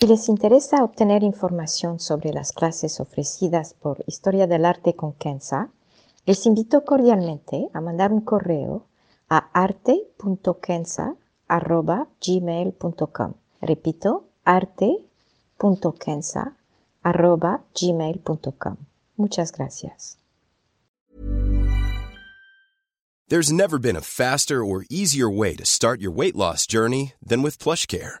Si les interesa obtener información sobre las clases ofrecidas por Historia del Arte con Kenza, les invito cordialmente a mandar un correo a arte.kenza.gmail.com. Repito, arte.kenza.gmail.com. Muchas gracias. There's never been a faster or easier way to start your weight loss journey than with PlushCare.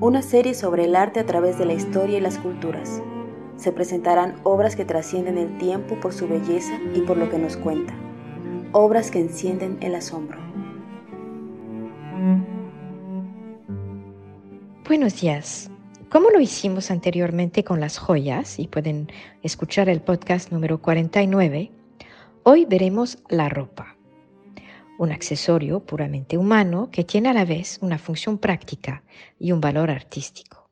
Una serie sobre el arte a través de la historia y las culturas. Se presentarán obras que trascienden el tiempo por su belleza y por lo que nos cuenta. Obras que encienden el asombro. Buenos días. Como lo hicimos anteriormente con las joyas, y pueden escuchar el podcast número 49, hoy veremos la ropa, un accesorio puramente humano que tiene a la vez una función práctica y un valor artístico.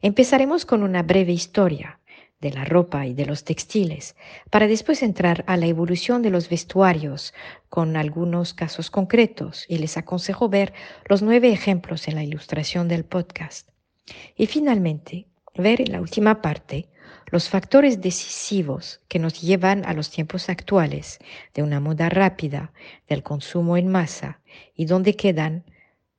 Empezaremos con una breve historia de la ropa y de los textiles, para después entrar a la evolución de los vestuarios con algunos casos concretos y les aconsejo ver los nueve ejemplos en la ilustración del podcast. Y finalmente, ver en la última parte los factores decisivos que nos llevan a los tiempos actuales de una moda rápida, del consumo en masa y dónde quedan,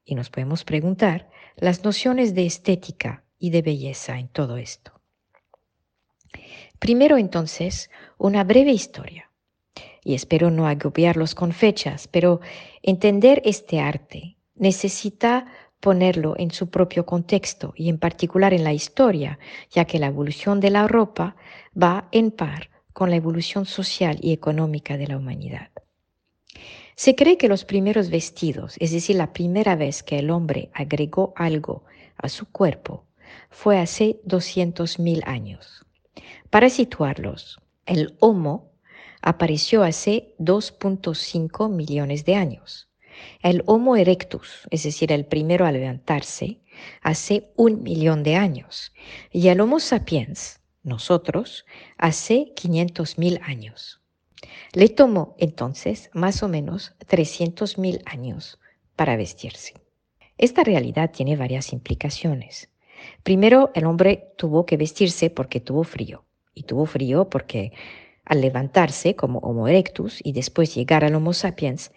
y nos podemos preguntar, las nociones de estética y de belleza en todo esto. Primero entonces, una breve historia. Y espero no agobiarlos con fechas, pero entender este arte necesita ponerlo en su propio contexto y en particular en la historia, ya que la evolución de la ropa va en par con la evolución social y económica de la humanidad. Se cree que los primeros vestidos, es decir, la primera vez que el hombre agregó algo a su cuerpo, fue hace 200.000 años. Para situarlos, el Homo apareció hace 2.5 millones de años. El Homo erectus, es decir, el primero a levantarse, hace un millón de años. Y el Homo sapiens, nosotros, hace 500 mil años. Le tomó entonces más o menos 300 mil años para vestirse. Esta realidad tiene varias implicaciones. Primero, el hombre tuvo que vestirse porque tuvo frío. Y tuvo frío porque al levantarse como Homo erectus y después llegar al Homo sapiens,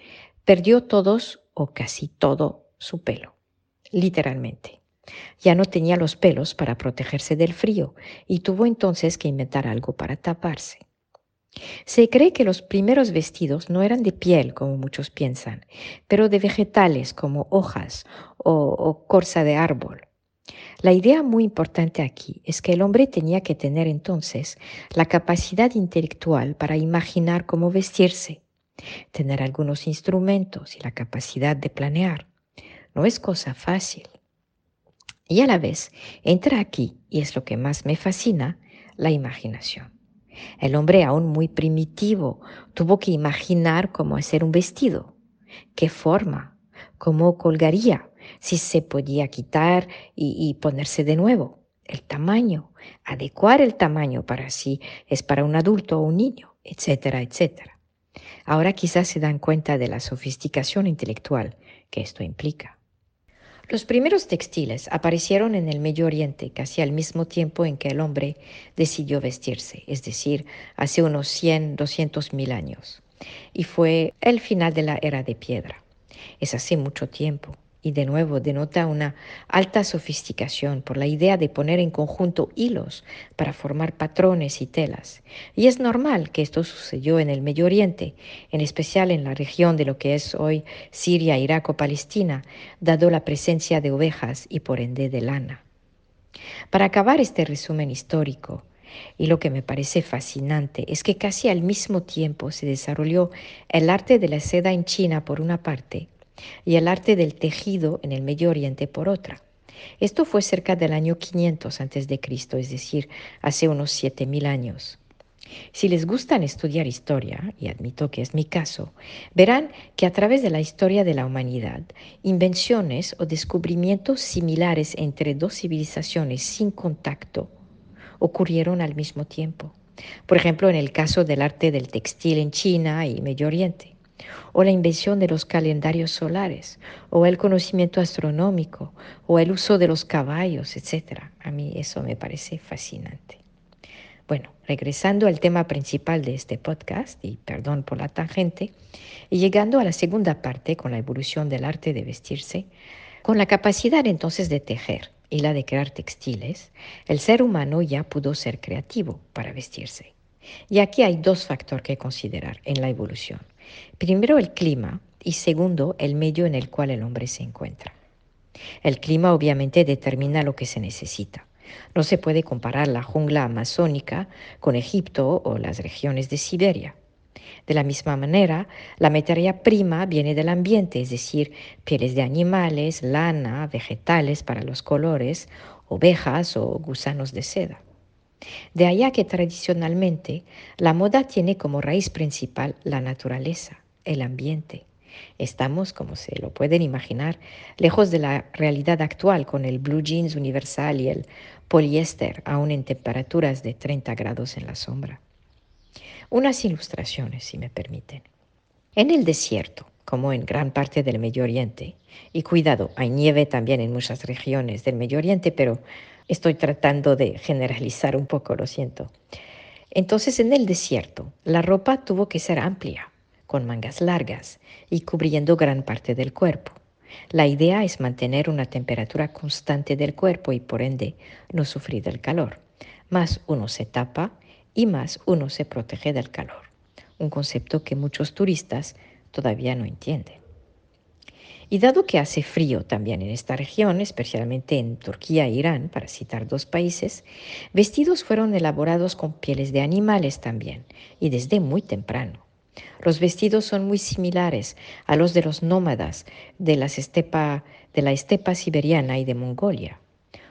Perdió todos o casi todo su pelo, literalmente. Ya no tenía los pelos para protegerse del frío y tuvo entonces que inventar algo para taparse. Se cree que los primeros vestidos no eran de piel, como muchos piensan, pero de vegetales como hojas o, corza de árbol. La idea muy importante aquí es que el hombre tenía que tener entonces la capacidad intelectual para imaginar cómo vestirse tener algunos instrumentos y la capacidad de planear. No es cosa fácil. Y a la vez entra aquí, y es lo que más me fascina, la imaginación. El hombre aún muy primitivo tuvo que imaginar cómo hacer un vestido, qué forma, cómo colgaría, si se podía quitar y, ponerse de nuevo, el tamaño, adecuar el tamaño para si es para un adulto o un niño, etcétera, etcétera. Ahora quizás se dan cuenta de la sofisticación intelectual que esto implica. Los primeros textiles aparecieron en el Medio Oriente casi al mismo tiempo en que el hombre decidió vestirse, es decir, hace unos 100, 200 mil años. Y fue el final de la era de piedra. Es hace mucho tiempo y de nuevo denota una alta sofisticación por la idea de poner en conjunto hilos para formar patrones y telas. Y es normal que esto sucedió en el Medio Oriente, en especial en la región de lo que es hoy Siria, Irak o Palestina, dado la presencia de ovejas y por ende de lana. Para acabar este resumen histórico, y lo que me parece fascinante es que casi al mismo tiempo se desarrolló el arte de la seda en China por una parte y el arte del tejido en el Medio Oriente por otra. Esto fue cerca del año 500 a.C., es decir, hace unos 7.000 años. Si les gustan estudiar historia, y admito que es mi caso, verán que a través de la historia de la humanidad, invenciones o descubrimientos similares entre dos civilizaciones sin contacto ocurrieron al mismo tiempo. Por ejemplo, en el caso del arte del textil en China y Medio Oriente, o la invención de los calendarios solares, o el conocimiento astronómico, o el uso de los caballos, etc. A mí eso me parece fascinante. Bueno, regresando al tema principal de este podcast, y perdón por la tangente, y llegando a la segunda parte con la evolución del arte de vestirse, con la capacidad entonces de tejer y la de crear textiles, el ser humano ya pudo ser creativo para vestirse. Y aquí hay dos factores que considerar en la evolución. Primero el clima y segundo el medio en el cual el hombre se encuentra. El clima obviamente determina lo que se necesita. No se puede comparar la jungla amazónica con Egipto o las regiones de Siberia. De la misma manera, la materia prima viene del ambiente, es decir, pieles de animales, lana, vegetales para los colores, ovejas o gusanos de seda. De allá que tradicionalmente la moda tiene como raíz principal la naturaleza, el ambiente. Estamos, como se lo pueden imaginar, lejos de la realidad actual con el blue jeans universal y el poliéster aún en temperaturas de 30 grados en la sombra. Unas ilustraciones, si me permiten. En el desierto, como en gran parte del Medio Oriente, y cuidado, hay nieve también en muchas regiones del Medio Oriente, pero estoy tratando de generalizar un poco, lo siento. Entonces, en el desierto, la ropa tuvo que ser amplia, con mangas largas y cubriendo gran parte del cuerpo. La idea es mantener una temperatura constante del cuerpo y por ende no sufrir del calor. Más uno se tapa y más uno se protege del calor. Un concepto que muchos turistas todavía no entienden. Y dado que hace frío también en esta región, especialmente en Turquía e Irán, para citar dos países, vestidos fueron elaborados con pieles de animales también, y desde muy temprano. Los vestidos son muy similares a los de los nómadas de, la estepa siberiana y de Mongolia.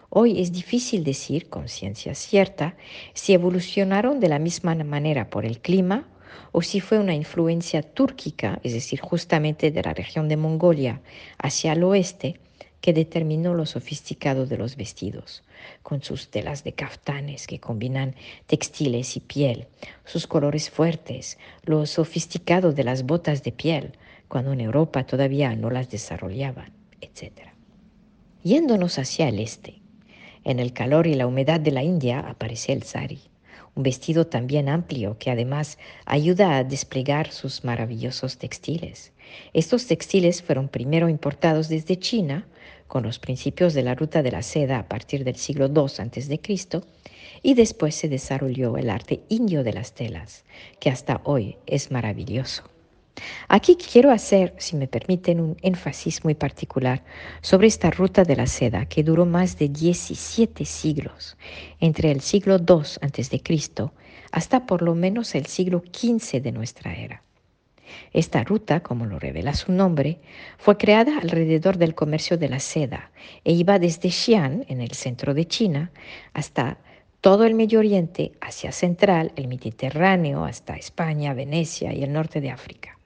Hoy es difícil decir con ciencia cierta si evolucionaron de la misma manera por el clima o si fue una influencia túrquica, es decir, justamente de la región de Mongolia hacia el oeste, que determinó lo sofisticado de los vestidos, con sus telas de caftanes que combinan textiles y piel, sus colores fuertes, lo sofisticado de las botas de piel, cuando en Europa todavía no las desarrollaban, etc. Yéndonos hacia el este, en el calor y la humedad de la India aparece el sari, un vestido también amplio que además ayuda a desplegar sus maravillosos textiles. Estos textiles fueron primero importados desde China, con los principios de la ruta de la seda a partir del siglo II a.C., y después se desarrolló el arte indio de las telas, que hasta hoy es maravilloso. Aquí quiero hacer, si me permiten, un énfasis muy particular sobre esta ruta de la seda que duró más de 17 siglos, entre el siglo II a.C. hasta por lo menos el siglo XV de nuestra era. Esta ruta, como lo revela su nombre, fue creada alrededor del comercio de la seda e iba desde Xi'an, en el centro de China, hasta todo el Medio Oriente, Asia Central, el Mediterráneo, hasta España, Venecia y el norte de África.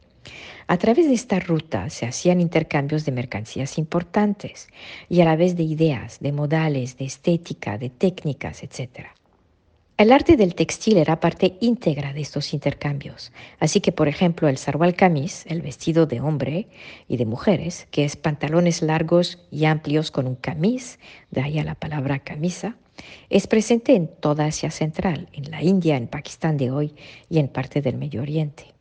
A través de esta ruta se hacían intercambios de mercancías importantes y a la vez de ideas, de modales, de estética, de técnicas, etc. El arte del textil era parte íntegra de estos intercambios, así que por ejemplo el sarwal kamis, el vestido de hombre y de mujeres, que es pantalones largos y amplios con un camis, de ahí a la palabra camisa, es presente en toda Asia Central, en la India, en Pakistán de hoy y en parte del Medio Oriente.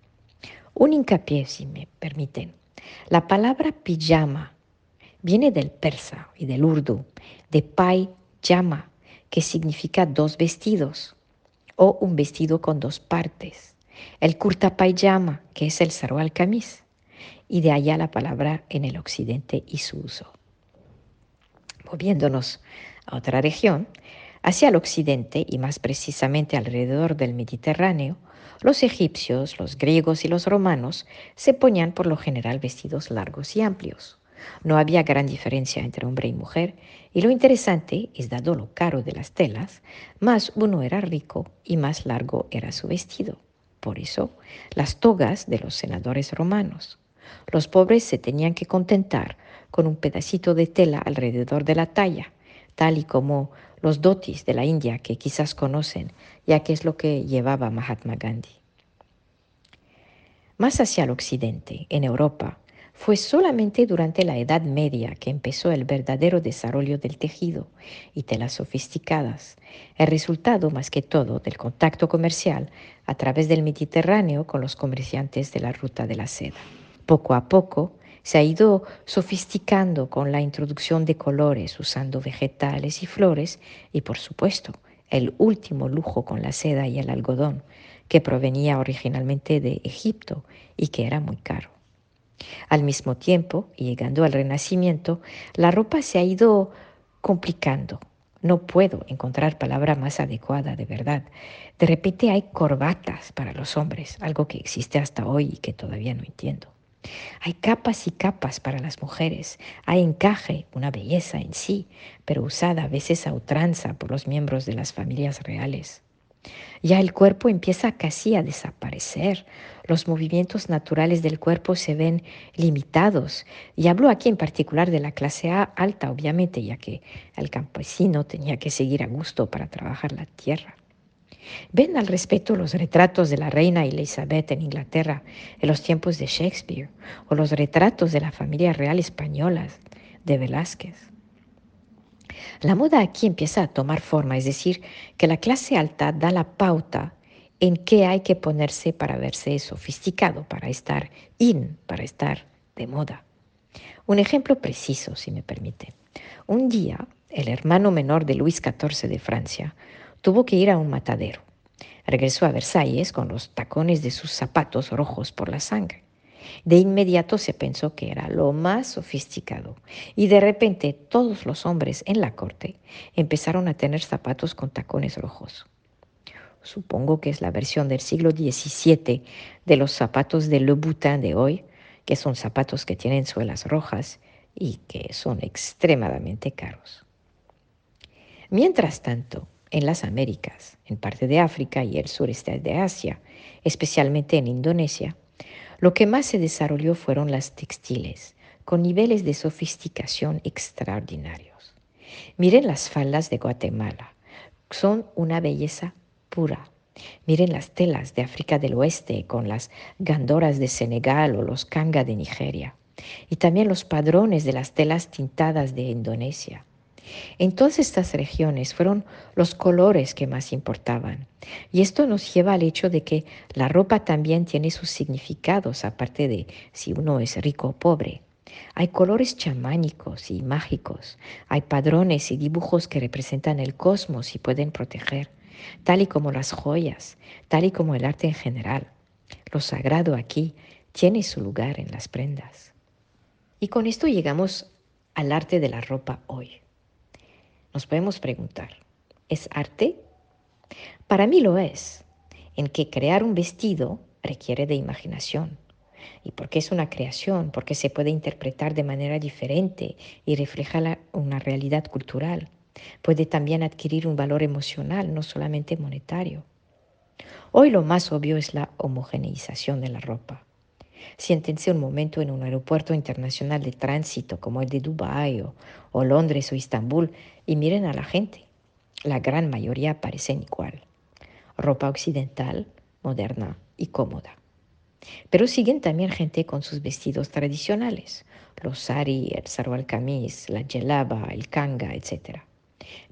Un hincapié, si me permiten. La palabra pijama viene del persa y del urdu, de pai yama, que significa dos vestidos o un vestido con dos partes. El kurta payama, que es el sarwal kamis, y de allá la palabra en el occidente y su uso. Moviéndonos a otra región, Hacia el occidente, y más precisamente alrededor del Mediterráneo, los egipcios, los griegos y los romanos se ponían por lo general vestidos largos y amplios. No había gran diferencia entre hombre y mujer, y lo interesante es, dado lo caro de las telas, más uno era rico y más largo era su vestido. Por eso, las togas de los senadores romanos. Los pobres se tenían que contentar con un pedacito de tela alrededor de la talla, tal y como los dotis de la India que quizás conocen, ya que es lo que llevaba Mahatma Gandhi. Más hacia el occidente, en Europa, fue solamente durante la Edad Media que empezó el verdadero desarrollo del tejido y telas sofisticadas, el resultado más que todo del contacto comercial a través del Mediterráneo con los comerciantes de la ruta de la seda. Poco a poco se ha ido sofisticando con la introducción de colores usando vegetales y flores y por supuesto el último lujo con la seda y el algodón que provenía originalmente de Egipto y que era muy caro. Al mismo tiempo, llegando al Renacimiento, la ropa se ha ido complicando. No puedo encontrar palabra más adecuada, de verdad. De repente hay corbatas para los hombres, algo que existe hasta hoy y que todavía no entiendo. Hay capas y capas para las mujeres. Hay encaje, una belleza en sí, pero usada a veces a ultranza por los miembros de las familias reales. Ya el cuerpo empieza casi a desaparecer. Los movimientos naturales del cuerpo se ven limitados. Y hablo aquí en particular de la clase A alta, obviamente, ya que el campesino tenía que seguir a gusto para trabajar la tierra. Ven al respeto los retratos de la reina Elizabeth en Inglaterra en los tiempos de Shakespeare o los retratos de la familia real española de Velázquez. La moda aquí empieza a tomar forma, es decir, que la clase alta da la pauta en qué hay que ponerse para verse sofisticado, para estar in, para estar de moda. Un ejemplo preciso, si me permite. Un día, el hermano menor de Luis XIV de Francia tuvo que ir a un matadero. Regresó a Versalles con los tacones de sus zapatos rojos por la sangre. De inmediato se pensó que era lo más sofisticado y de repente todos los hombres en la corte empezaron a tener zapatos con tacones rojos. Supongo que es la versión del siglo XVII de los zapatos de Le Boutin de hoy, que son zapatos que tienen suelas rojas y que son extremadamente caros. Mientras tanto, en las Américas, en parte de África y el sureste de Asia, especialmente en Indonesia, lo que más se desarrolló fueron las textiles, con niveles de sofisticación extraordinarios. Miren las faldas de Guatemala, son una belleza pura. Miren las telas de África del Oeste con las gandoras de Senegal o los kanga de Nigeria. Y también los padrones de las telas tintadas de Indonesia. En todas estas regiones fueron los colores que más importaban. Y esto nos lleva al hecho de que la ropa también tiene sus significados, aparte de si uno es rico o pobre. Hay colores chamánicos y mágicos, hay padrones y dibujos que representan el cosmos y pueden proteger, tal y como las joyas, tal y como el arte en general. Lo sagrado aquí tiene su lugar en las prendas. Y con esto llegamos al arte de la ropa hoy. Nos podemos preguntar, ¿es arte? Para mí lo es, en que crear un vestido requiere de imaginación. ¿Y por qué es una creación? Porque se puede interpretar de manera diferente y refleja una realidad cultural. Puede también adquirir un valor emocional, no solamente monetario. Hoy lo más obvio es la homogeneización de la ropa. Siéntense un momento en un aeropuerto internacional de tránsito como el de Dubái o, Londres o Estambul y miren a la gente. La gran mayoría parecen igual. Ropa occidental, moderna y cómoda. Pero siguen también gente con sus vestidos tradicionales, los sari, el sarwal kamis, la jelaba, el kanga, etc.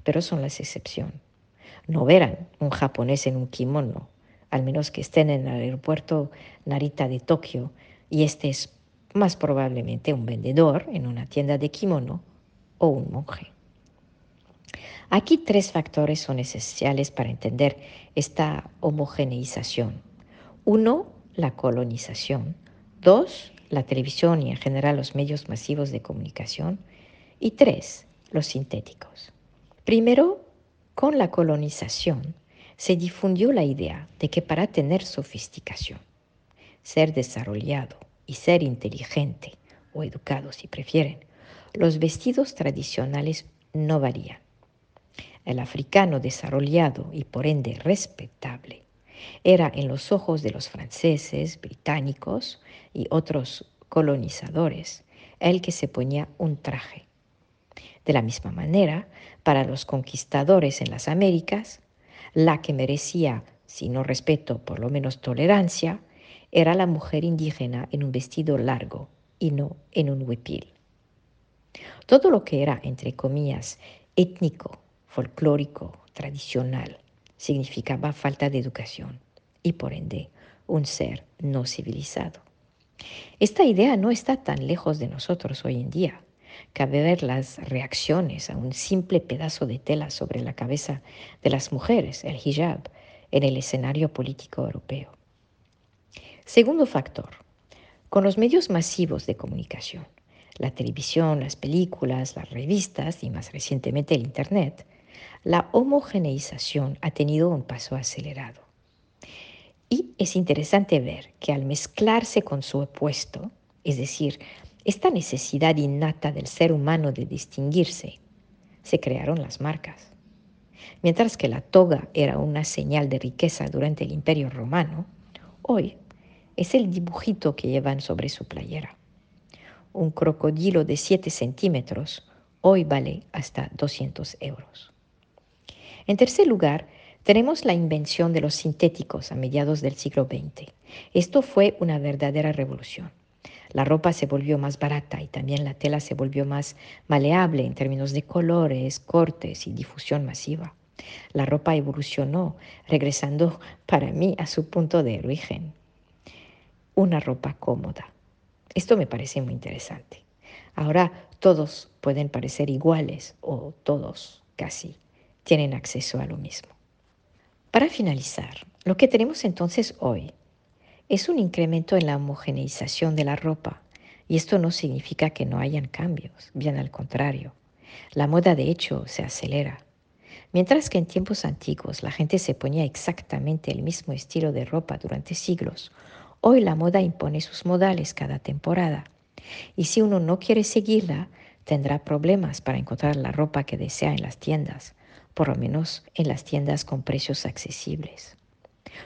Pero son las excepción. No verán un japonés en un kimono, al menos que estén en el aeropuerto Narita de Tokio y este es más probablemente un vendedor en una tienda de kimono o un monje. Aquí tres factores son esenciales para entender esta homogeneización. Uno, la colonización. Dos, la televisión y en general los medios masivos de comunicación. Y tres, los sintéticos. Primero, Con la colonización se difundió la idea de que para tener sofisticación, ser desarrollado y ser inteligente, o educado si prefieren, los vestidos tradicionales no varían. El africano desarrollado y por ende respetable era en los ojos de los franceses, británicos y otros colonizadores el que se ponía un traje. De la misma manera, para los conquistadores en las Américas, la que merecía, si no respeto, por lo menos tolerancia, era la mujer indígena en un vestido largo y no en un huipil. Todo lo que era, entre comillas, étnico, folclórico, tradicional, significaba falta de educación y por ende un ser no civilizado. Esta idea no está tan lejos de nosotros hoy en día. Cabe ver las reacciones a un simple pedazo de tela sobre la cabeza de las mujeres, el hijab, en el escenario político europeo. Segundo factor, con los medios masivos de comunicación, la televisión, las películas, las revistas y más recientemente el Internet, la homogeneización ha tenido un paso acelerado. Y es interesante ver que al mezclarse con su opuesto, es decir, esta necesidad innata del ser humano de distinguirse, se crearon las marcas. Mientras que la toga era una señal de riqueza durante el Imperio Romano, hoy es el dibujito que llevan sobre su playera. Un crocodilo de 7 centímetros hoy vale hasta 200 euros. En tercer lugar, tenemos la invención de los sintéticos a mediados del siglo XX. Esto fue una verdadera revolución. La ropa se volvió más barata y también la tela se volvió más maleable en términos de colores, cortes y difusión masiva. La ropa evolucionó, regresando para mí a su punto de origen. Una ropa cómoda. Esto me parece muy interesante. Ahora todos pueden parecer iguales o todos casi tienen acceso a lo mismo. Para finalizar, lo que tenemos entonces hoy es un incremento en la homogeneización de la ropa y esto no significa que no hayan cambios, bien al contrario. La moda de hecho se acelera. Mientras que en tiempos antiguos la gente se ponía exactamente el mismo estilo de ropa durante siglos, hoy la moda impone sus modales cada temporada. Y si uno no quiere seguirla, tendrá problemas para encontrar la ropa que desea en las tiendas, por lo menos en las tiendas con precios accesibles.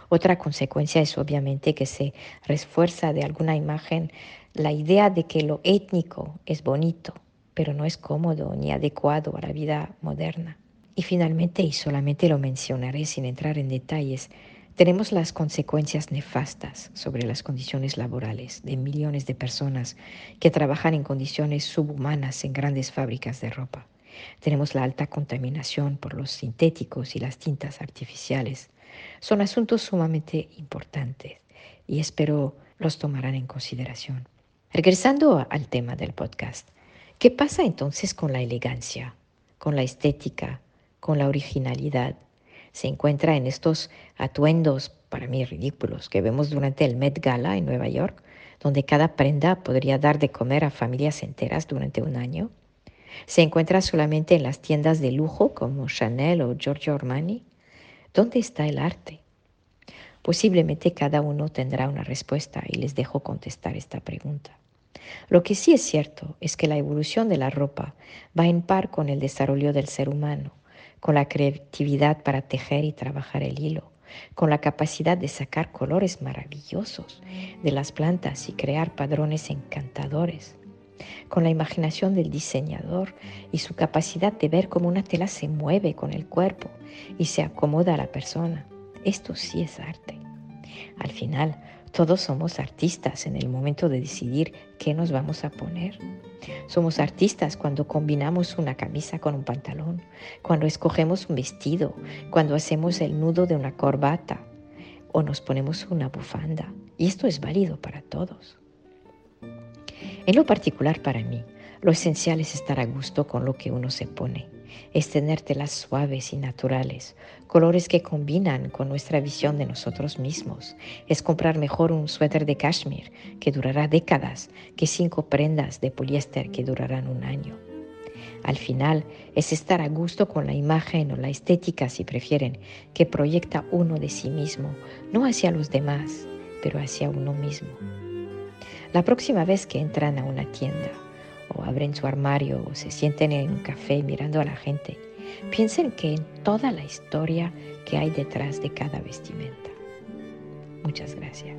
Otra consecuencia es obviamente que se refuerza de alguna imagen la idea de que lo étnico es bonito, pero no es cómodo ni adecuado a la vida moderna. Y finalmente, y solamente lo mencionaré sin entrar en detalles, tenemos las consecuencias nefastas sobre las condiciones laborales de millones de personas que trabajan en condiciones subhumanas en grandes fábricas de ropa. Tenemos la alta contaminación por los sintéticos y las tintas artificiales. Son asuntos sumamente importantes y espero los tomarán en consideración. Regresando al tema del podcast, ¿qué pasa entonces con la elegancia, con la estética, con la originalidad? Se encuentra en estos atuendos, para mí ridículos, que vemos durante el Met Gala en Nueva York, donde cada prenda podría dar de comer a familias enteras durante un año. ¿Se encuentra solamente en las tiendas de lujo como Chanel o Giorgio Armani? ¿Dónde está el arte? Posiblemente cada uno tendrá una respuesta y les dejo contestar esta pregunta. Lo que sí es cierto es que la evolución de la ropa va en par con el desarrollo del ser humano, con la creatividad para tejer y trabajar el hilo, con la capacidad de sacar colores maravillosos de las plantas y crear padrones encantadores con la imaginación del diseñador y su capacidad de ver cómo una tela se mueve con el cuerpo y se acomoda a la persona. Esto sí es arte. Al final, todos somos artistas en el momento de decidir qué nos vamos a poner. Somos artistas cuando combinamos una camisa con un pantalón, cuando escogemos un vestido, cuando hacemos el nudo de una corbata o nos ponemos una bufanda. Y esto es válido para todos. En lo particular para mí, lo esencial es estar a gusto con lo que uno se pone, es tener telas suaves y naturales, colores que combinan con nuestra visión de nosotros mismos, es comprar mejor un suéter de cashmere que durará décadas que cinco prendas de poliéster que durarán un año. Al final es estar a gusto con la imagen o la estética, si prefieren, que proyecta uno de sí mismo, no hacia los demás, pero hacia uno mismo. La próxima vez que entran a una tienda o abren su armario o se sienten en un café mirando a la gente, piensen que en toda la historia que hay detrás de cada vestimenta. Muchas gracias.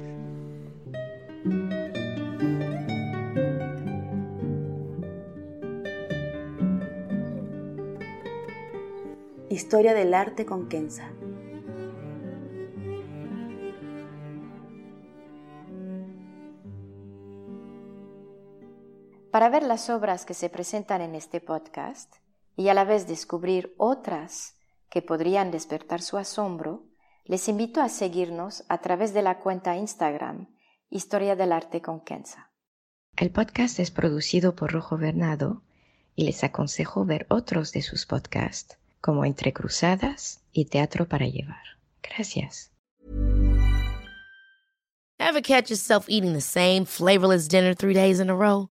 Historia del arte con Kenza. Para ver las obras que se presentan en este podcast y a la vez descubrir otras que podrían despertar su asombro, les invito a seguirnos a través de la cuenta Instagram Historia del Arte con Kenza. El podcast es producido por Rojo Bernado y les aconsejo ver otros de sus podcasts como Entre Cruzadas y Teatro para Llevar. Gracias. Ever catch yourself eating the same flavorless dinner three days in a row?